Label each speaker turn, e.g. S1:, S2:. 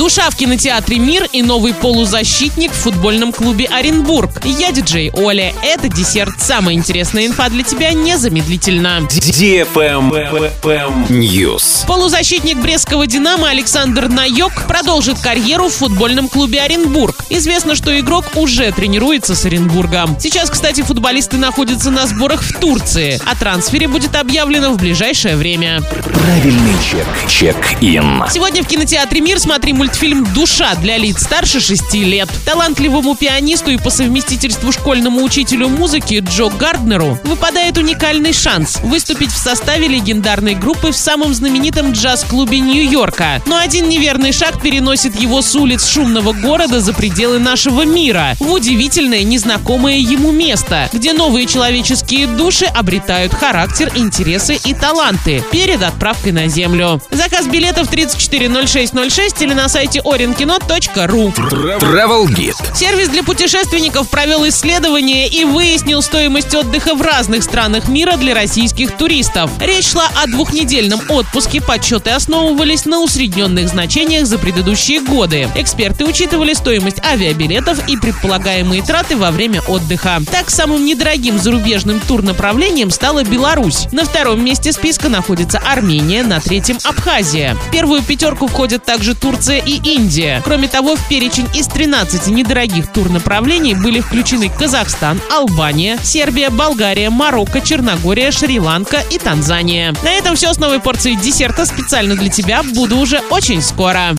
S1: Душа в кинотеатре «Мир» и новый полузащитник в футбольном клубе «Оренбург». Я диджей Оля. Это десерт. Самая интересная инфа для тебя незамедлительно.
S2: News.
S1: Полузащитник Брестского «Динамо» Александр Наёк продолжит карьеру в футбольном клубе «Оренбург». Известно, что игрок уже тренируется с Оренбургом. Сейчас, кстати, футболисты находятся на сборах в Турции. О трансфере будет объявлено в ближайшее время.
S2: Правильный чек. Чек-ин.
S1: Сегодня в кинотеатре «Мир» смотри мультфильм «Душа» для лиц старше 6 лет. Талантливому пианисту и по совместительству школьному учителю музыки Джо Гарднеру выпадает уникальный шанс выступить в составе легендарной группы в самом знаменитом джаз-клубе Нью-Йорка. Но один неверный шаг переносит его с улиц шумного города за пределы нашего мира в удивительное незнакомое ему место, где новые человеческие души обретают характер, интересы и таланты перед отправкой на Землю. Заказ билетов 340606 или на сайте orinkino.ru.
S2: Travel Guide.
S1: Сервис для путешественников провел исследование и выяснил стоимость отдыха в разных странах мира для российских туристов. Речь шла о двухнедельном отпуске. Подсчеты основывались на усредненных значениях за предыдущие годы. Эксперты учитывали стоимость авиабилетов и предполагаемые траты во время отдыха. Так, самым недорогим зарубежным турнаправлением стала Беларусь. На втором месте списка находится Армения, на третьем – Абхазия. В первую пятерку входят также Турция и Индия. Кроме того, в перечень из 13 недорогих турнаправлений были включены Казахстан, Албания, Сербия, Болгария, Марокко, Черногория, Шри-Ланка и Танзания. На этом все с новой порцией десерта специально для тебя. Буду уже очень скоро.